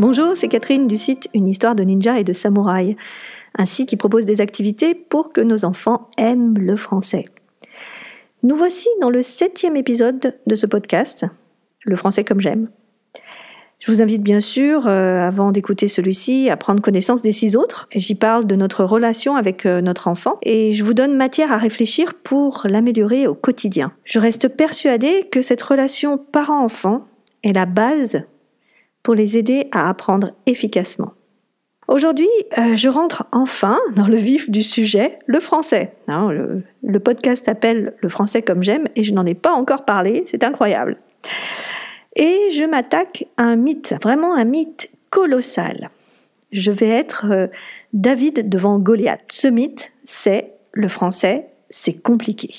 Bonjour, c'est Catherine du site Une histoire de ninja et de samouraï, un site qui propose des activités pour que nos enfants aiment le français. Nous voici dans le septième épisode de ce podcast, Le français comme j'aime. Je vous invite bien sûr, euh, avant d'écouter celui-ci, à prendre connaissance des six autres. J'y parle de notre relation avec euh, notre enfant et je vous donne matière à réfléchir pour l'améliorer au quotidien. Je reste persuadée que cette relation parent-enfant est la base pour les aider à apprendre efficacement. Aujourd'hui, euh, je rentre enfin dans le vif du sujet, le français. Hein, le, podcast s'appelle Le français comme j'aime et je n'en ai pas encore parlé, c'est incroyable. Et je m'attaque à un mythe, vraiment un mythe colossal. Je vais être euh, David devant Goliath. Ce mythe, c'est le français, c'est compliqué.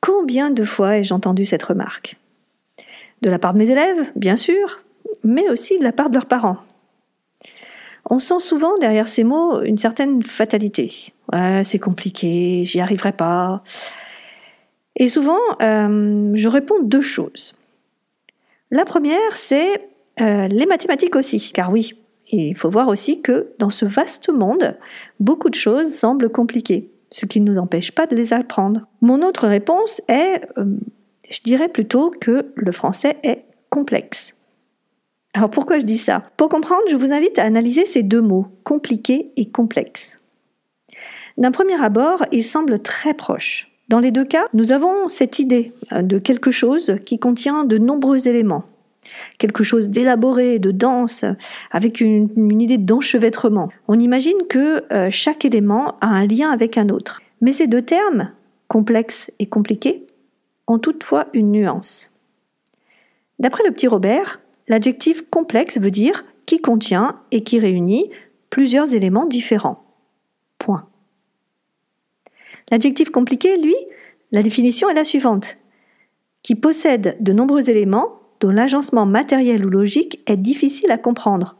Combien de fois ai-je entendu cette remarque? De la part de mes élèves, bien sûr, mais aussi de la part de leurs parents. On sent souvent derrière ces mots une certaine fatalité. C'est compliqué, j'y arriverai pas. Et souvent, euh, je réponds deux choses. La première, c'est euh, les mathématiques aussi, car oui, il faut voir aussi que dans ce vaste monde, beaucoup de choses semblent compliquées, ce qui ne nous empêche pas de les apprendre. Mon autre réponse est, euh, je dirais plutôt que le français est complexe. Alors pourquoi je dis ça? Pour comprendre, je vous invite à analyser ces deux mots, compliqué et complexe. D'un premier abord, ils semblent très proches. Dans les deux cas, nous avons cette idée euh, de quelque chose qui contient de nombreux éléments, quelque chose d'élaboré, de dense, avec une, idée d'enchevêtrement. On imagine que euh, chaque élément a un lien avec un autre. Mais ces deux termes, complexe et compliqué, ont toutefois une nuance. D'après le petit Robert, l'adjectif complexe veut dire qui contient et qui réunit plusieurs éléments différents. Point. L'adjectif compliqué, lui, la définition est la suivante. Qui possède de nombreux éléments dont l'agencement matériel ou logique est difficile à comprendre.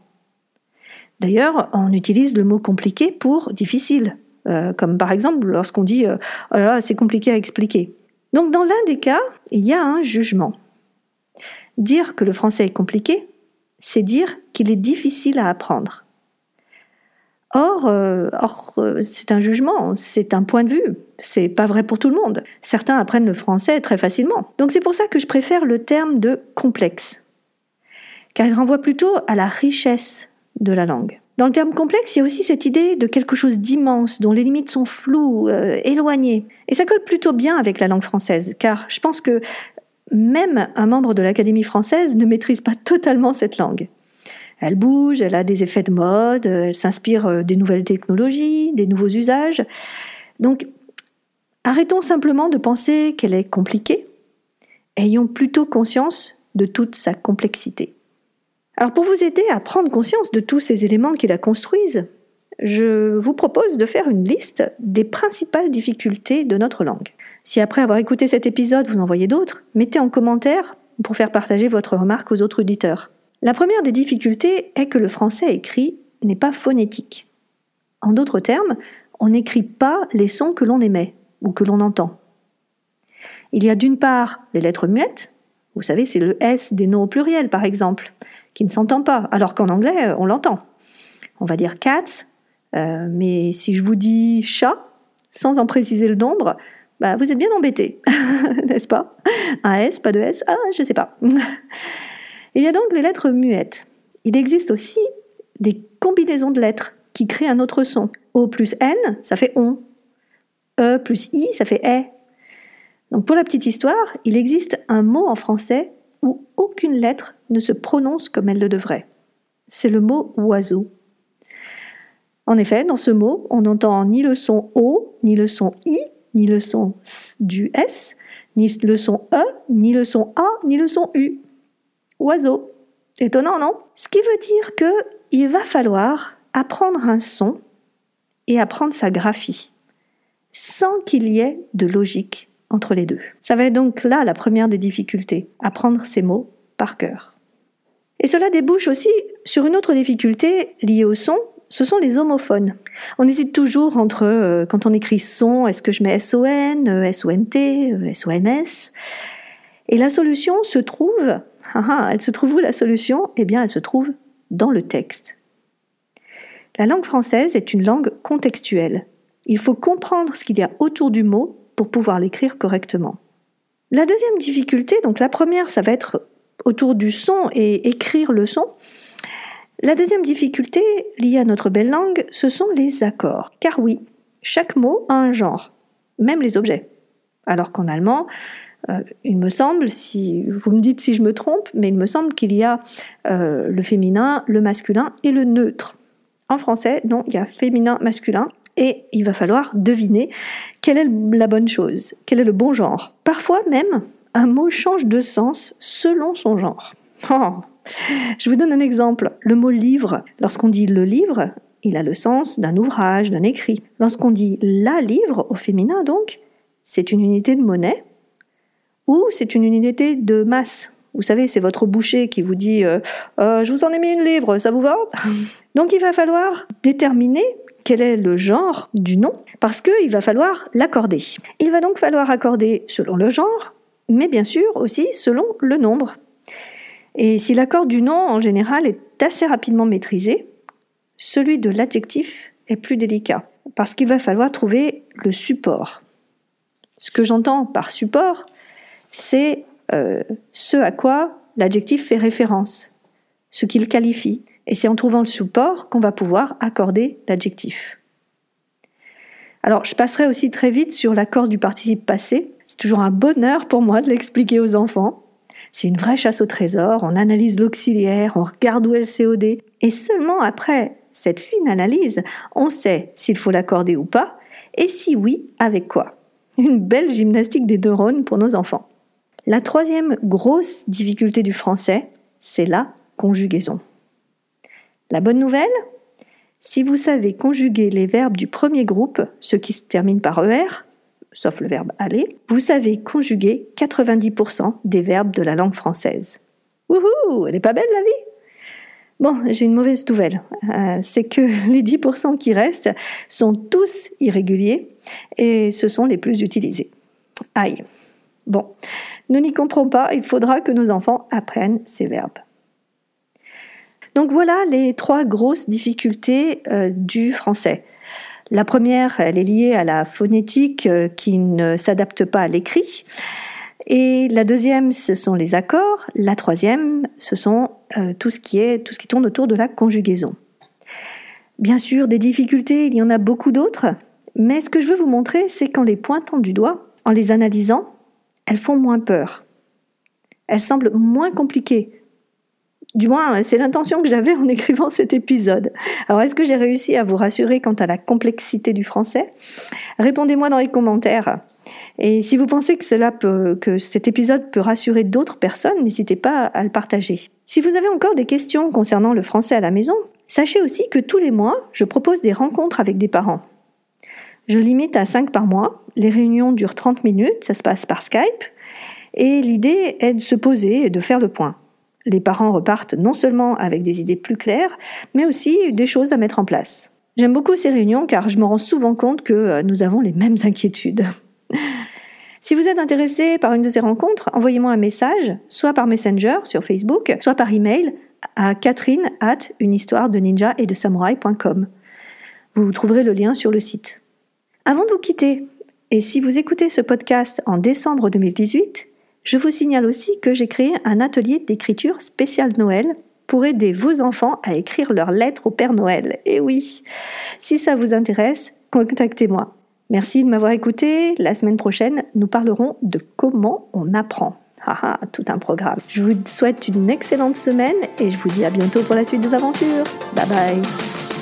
D'ailleurs, on utilise le mot compliqué pour difficile, euh, comme par exemple lorsqu'on dit euh, oh c'est compliqué à expliquer. Donc dans l'un des cas, il y a un jugement. Dire que le français est compliqué, c'est dire qu'il est difficile à apprendre. Or, euh, or euh, c'est un jugement, c'est un point de vue. C'est pas vrai pour tout le monde. Certains apprennent le français très facilement. Donc c'est pour ça que je préfère le terme de complexe, car il renvoie plutôt à la richesse de la langue. Dans le terme complexe, il y a aussi cette idée de quelque chose d'immense, dont les limites sont floues, euh, éloignées. Et ça colle plutôt bien avec la langue française, car je pense que même un membre de l'Académie française ne maîtrise pas totalement cette langue. Elle bouge, elle a des effets de mode, elle s'inspire euh, des nouvelles technologies, des nouveaux usages. Donc, arrêtons simplement de penser qu'elle est compliquée. Ayons plutôt conscience de toute sa complexité. Alors pour vous aider à prendre conscience de tous ces éléments qui la construisent, je vous propose de faire une liste des principales difficultés de notre langue. Si après avoir écouté cet épisode vous en voyez d'autres, mettez en commentaire pour faire partager votre remarque aux autres auditeurs. La première des difficultés est que le français écrit n'est pas phonétique. En d'autres termes, on n'écrit pas les sons que l'on émet ou que l'on entend. Il y a d'une part les lettres muettes, vous savez, c'est le S des noms au pluriel par exemple, qui ne s'entend pas, alors qu'en anglais, on l'entend. On va dire cats, euh, mais si je vous dis chat, sans en préciser le nombre, bah, vous êtes bien embêté, n'est-ce pas? Un S, pas de S, ah, je sais pas. Il y a donc les lettres muettes. Il existe aussi des combinaisons de lettres qui créent un autre son. O plus N, ça fait on. E plus I, ça fait E. Donc pour la petite histoire, il existe un mot en français où aucune lettre ne se prononce comme elle le devrait. C'est le mot oiseau. En effet, dans ce mot, on n'entend ni le son O, ni le son I, ni le son S du S, ni le son E, ni le son A, ni le son U oiseau. Étonnant, non? Ce qui veut dire que il va falloir apprendre un son et apprendre sa graphie, sans qu'il y ait de logique entre les deux. Ça va être donc là la première des difficultés, apprendre ces mots par cœur. Et cela débouche aussi sur une autre difficulté liée au son, ce sont les homophones. On hésite toujours entre, euh, quand on écrit son, est-ce que je mets S-O-N, euh, S-O-N-T, euh, S-O-N-S Et la solution se trouve ah, ah, elle se trouve où la solution? Eh bien, elle se trouve dans le texte. La langue française est une langue contextuelle. Il faut comprendre ce qu'il y a autour du mot pour pouvoir l'écrire correctement. La deuxième difficulté, donc la première, ça va être autour du son et écrire le son. La deuxième difficulté liée à notre belle langue, ce sont les accords. Car oui, chaque mot a un genre, même les objets. Alors qu'en allemand, euh, il me semble, si vous me dites si je me trompe, mais il me semble qu'il y a euh, le féminin, le masculin et le neutre. En français, non, il y a féminin, masculin, et il va falloir deviner quelle est la bonne chose, quel est le bon genre. Parfois même, un mot change de sens selon son genre. Oh. Je vous donne un exemple. Le mot livre, lorsqu'on dit le livre, il a le sens d'un ouvrage, d'un écrit. Lorsqu'on dit la livre, au féminin donc, c'est une unité de monnaie ou c'est une unité de masse. Vous savez, c'est votre boucher qui vous dit euh, euh, Je vous en ai mis une livre, ça vous va? Donc il va falloir déterminer quel est le genre du nom, parce qu'il va falloir l'accorder. Il va donc falloir accorder selon le genre, mais bien sûr aussi selon le nombre. Et si l'accord du nom en général est assez rapidement maîtrisé, celui de l'adjectif est plus délicat, parce qu'il va falloir trouver le support. Ce que j'entends par support, c'est euh, ce à quoi l'adjectif fait référence, ce qu'il qualifie. Et c'est en trouvant le support qu'on va pouvoir accorder l'adjectif. Alors, je passerai aussi très vite sur l'accord du participe passé. C'est toujours un bonheur pour moi de l'expliquer aux enfants. C'est une vraie chasse au trésor, on analyse l'auxiliaire, on regarde où est le COD, et seulement après cette fine analyse, on sait s'il faut l'accorder ou pas, et si oui, avec quoi. Une belle gymnastique des neurones pour nos enfants. La troisième grosse difficulté du français, c'est la conjugaison. La bonne nouvelle Si vous savez conjuguer les verbes du premier groupe, ceux qui se terminent par ER, sauf le verbe aller, vous savez conjuguer 90% des verbes de la langue française. Wouhou Elle est pas belle la vie Bon, j'ai une mauvaise nouvelle. Euh, c'est que les 10% qui restent sont tous irréguliers et ce sont les plus utilisés. Aïe. Bon, nous n'y comprenons pas, il faudra que nos enfants apprennent ces verbes. Donc voilà les trois grosses difficultés euh, du français. La première, elle est liée à la phonétique euh, qui ne s'adapte pas à l'écrit. Et la deuxième, ce sont les accords. La troisième, ce sont euh, tout ce qui tout ce qui tourne autour de la conjugaison. Bien sûr, des difficultés, il y en a beaucoup d'autres, mais ce que je veux vous montrer, c'est qu'en les pointant du doigt, en les analysant, elles font moins peur. Elles semblent moins compliquées. Du moins, c'est l'intention que j'avais en écrivant cet épisode. Alors, est-ce que j'ai réussi à vous rassurer quant à la complexité du français? Répondez-moi dans les commentaires. Et si vous pensez que, cela peut, que cet épisode peut rassurer d'autres personnes, n'hésitez pas à le partager. Si vous avez encore des questions concernant le français à la maison, sachez aussi que tous les mois, je propose des rencontres avec des parents. Je limite à 5 par mois. Les réunions durent 30 minutes, ça se passe par Skype. Et l'idée est de se poser et de faire le point. Les parents repartent non seulement avec des idées plus claires, mais aussi des choses à mettre en place. J'aime beaucoup ces réunions car je me rends souvent compte que euh, nous avons les mêmes inquiétudes. Si vous êtes intéressé par une de ces rencontres, envoyez-moi un message, soit par Messenger sur Facebook, soit par email à catherine at de ninja et de samouraï.com. Vous trouverez le lien sur le site. Avant de vous quitter, et si vous écoutez ce podcast en décembre 2018, je vous signale aussi que j'ai créé un atelier d'écriture spécial Noël pour aider vos enfants à écrire leurs lettres au Père Noël. Et oui, si ça vous intéresse, contactez-moi. Merci de m'avoir écouté. La semaine prochaine, nous parlerons de comment on apprend. Haha, tout un programme. Je vous souhaite une excellente semaine et je vous dis à bientôt pour la suite des aventures. Bye bye.